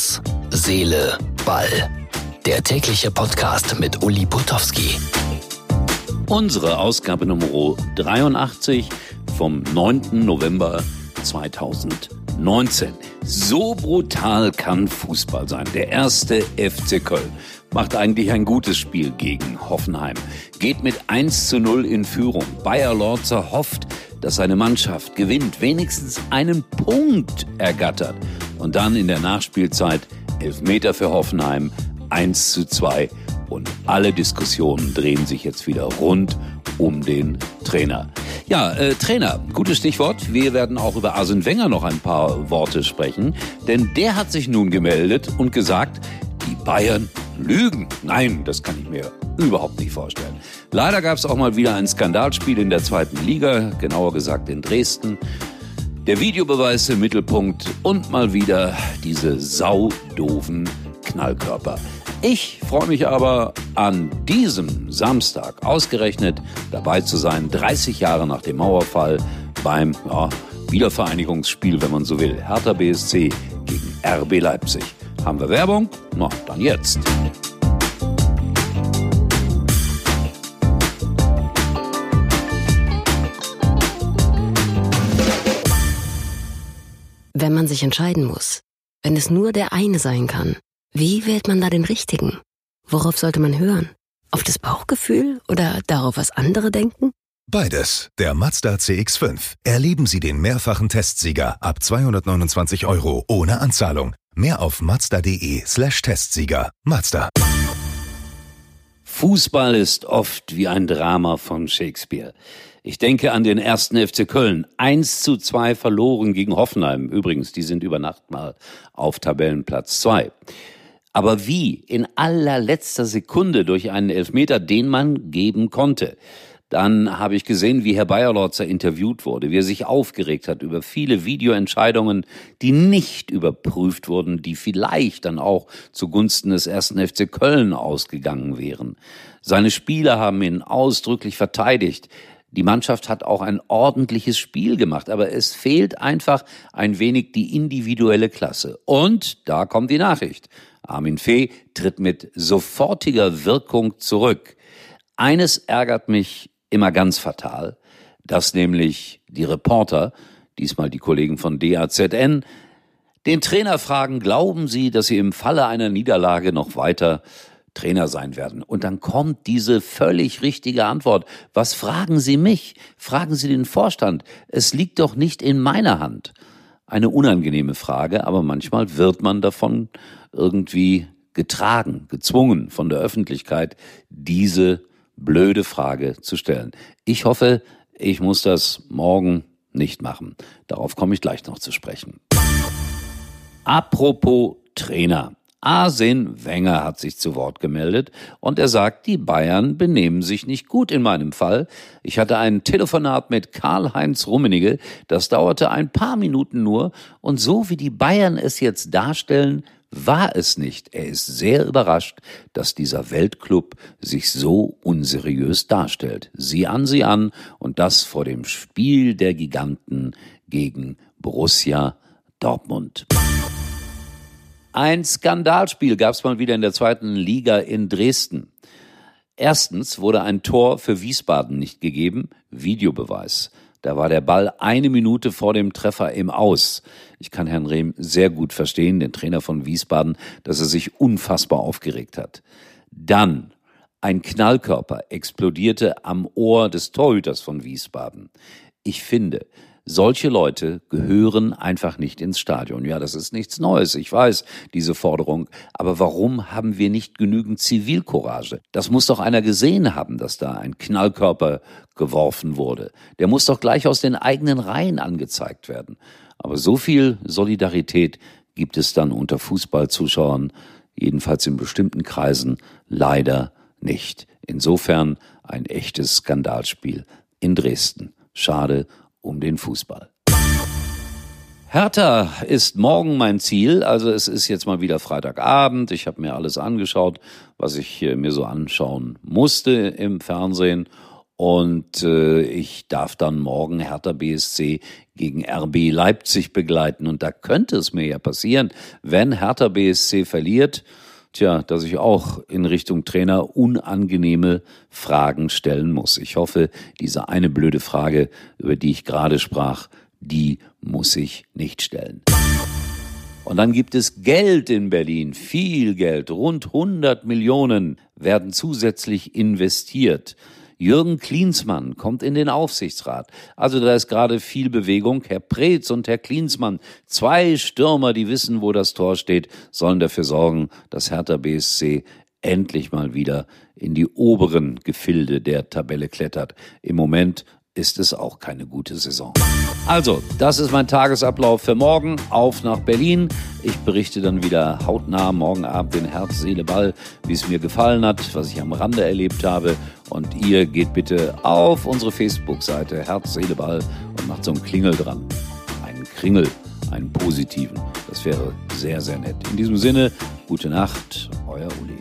Herz, Seele, Ball. Der tägliche Podcast mit Uli Putowski. Unsere Ausgabe Nummer 83 vom 9. November 2019. So brutal kann Fußball sein. Der erste FC Köln macht eigentlich ein gutes Spiel gegen Hoffenheim. Geht mit 1 zu 0 in Führung. Bayer Lorzer hofft, dass seine Mannschaft gewinnt, wenigstens einen Punkt ergattert. Und dann in der Nachspielzeit Elfmeter für Hoffenheim, 1 zu 2. Und alle Diskussionen drehen sich jetzt wieder rund um den Trainer. Ja, äh, Trainer, gutes Stichwort. Wir werden auch über Arsene Wenger noch ein paar Worte sprechen, denn der hat sich nun gemeldet und gesagt, die Bayern lügen. Nein, das kann ich mir überhaupt nicht vorstellen. Leider gab es auch mal wieder ein Skandalspiel in der zweiten Liga, genauer gesagt in Dresden. Der Videobeweis im Mittelpunkt und mal wieder diese saudoven Knallkörper. Ich freue mich aber an diesem Samstag ausgerechnet dabei zu sein, 30 Jahre nach dem Mauerfall beim ja, Wiedervereinigungsspiel, wenn man so will. Hertha BSC gegen RB Leipzig. Haben wir Werbung? Na, dann jetzt. Wenn man sich entscheiden muss, wenn es nur der eine sein kann, wie wählt man da den richtigen? Worauf sollte man hören? Auf das Bauchgefühl oder darauf, was andere denken? Beides. Der Mazda CX5. Erleben Sie den mehrfachen Testsieger ab 229 Euro ohne Anzahlung. Mehr auf mazda.de slash Testsieger. Mazda. Fußball ist oft wie ein Drama von Shakespeare. Ich denke an den ersten FC Köln. 1 zu 2 verloren gegen Hoffenheim. Übrigens, die sind über Nacht mal auf Tabellenplatz 2. Aber wie? In allerletzter Sekunde durch einen Elfmeter, den man geben konnte. Dann habe ich gesehen, wie Herr Bayerlotzer interviewt wurde, wie er sich aufgeregt hat über viele Videoentscheidungen, die nicht überprüft wurden, die vielleicht dann auch zugunsten des ersten FC Köln ausgegangen wären. Seine Spieler haben ihn ausdrücklich verteidigt. Die Mannschaft hat auch ein ordentliches Spiel gemacht, aber es fehlt einfach ein wenig die individuelle Klasse. Und da kommt die Nachricht. Armin Fee tritt mit sofortiger Wirkung zurück. Eines ärgert mich immer ganz fatal, dass nämlich die Reporter, diesmal die Kollegen von DAZN, den Trainer fragen, glauben Sie, dass Sie im Falle einer Niederlage noch weiter Trainer sein werden? Und dann kommt diese völlig richtige Antwort. Was fragen Sie mich? Fragen Sie den Vorstand. Es liegt doch nicht in meiner Hand. Eine unangenehme Frage, aber manchmal wird man davon irgendwie getragen, gezwungen von der Öffentlichkeit, diese blöde Frage zu stellen. Ich hoffe, ich muss das morgen nicht machen. Darauf komme ich gleich noch zu sprechen. Apropos Trainer. Arsene Wenger hat sich zu Wort gemeldet und er sagt, die Bayern benehmen sich nicht gut in meinem Fall. Ich hatte ein Telefonat mit Karl-Heinz Rummenigge, das dauerte ein paar Minuten nur und so wie die Bayern es jetzt darstellen, war es nicht. Er ist sehr überrascht, dass dieser Weltclub sich so unseriös darstellt. Sieh an, sieh an, und das vor dem Spiel der Giganten gegen Borussia Dortmund. Ein Skandalspiel gab es mal wieder in der zweiten Liga in Dresden. Erstens wurde ein Tor für Wiesbaden nicht gegeben, Videobeweis. Da war der Ball eine Minute vor dem Treffer im Aus. Ich kann Herrn Rehm sehr gut verstehen, den Trainer von Wiesbaden, dass er sich unfassbar aufgeregt hat. Dann ein Knallkörper explodierte am Ohr des Torhüters von Wiesbaden. Ich finde, solche Leute gehören einfach nicht ins Stadion. Ja, das ist nichts Neues. Ich weiß, diese Forderung. Aber warum haben wir nicht genügend Zivilcourage? Das muss doch einer gesehen haben, dass da ein Knallkörper geworfen wurde. Der muss doch gleich aus den eigenen Reihen angezeigt werden. Aber so viel Solidarität gibt es dann unter Fußballzuschauern, jedenfalls in bestimmten Kreisen, leider nicht. Insofern ein echtes Skandalspiel in Dresden. Schade um den Fußball. Hertha ist morgen mein Ziel. Also es ist jetzt mal wieder Freitagabend. Ich habe mir alles angeschaut, was ich mir so anschauen musste im Fernsehen. Und äh, ich darf dann morgen Hertha BSC gegen RB Leipzig begleiten. Und da könnte es mir ja passieren, wenn Hertha BSC verliert, tja, dass ich auch in Richtung Trainer unangenehme Fragen stellen muss. Ich hoffe, diese eine blöde Frage, über die ich gerade sprach, die muss ich nicht stellen. Und dann gibt es Geld in Berlin, viel Geld, rund 100 Millionen werden zusätzlich investiert. Jürgen Klinsmann kommt in den Aufsichtsrat. Also da ist gerade viel Bewegung. Herr Preetz und Herr Klinsmann, zwei Stürmer, die wissen, wo das Tor steht, sollen dafür sorgen, dass Hertha BSC endlich mal wieder in die oberen Gefilde der Tabelle klettert. Im Moment ist es auch keine gute Saison. Also, das ist mein Tagesablauf für morgen. Auf nach Berlin. Ich berichte dann wieder hautnah morgen Abend in Herz, Seele, Ball, wie es mir gefallen hat, was ich am Rande erlebt habe. Und ihr geht bitte auf unsere Facebook-Seite Herz, Seele, Ball und macht so einen Klingel dran. Einen Kringel, einen positiven. Das wäre sehr, sehr nett. In diesem Sinne, gute Nacht, euer Uli.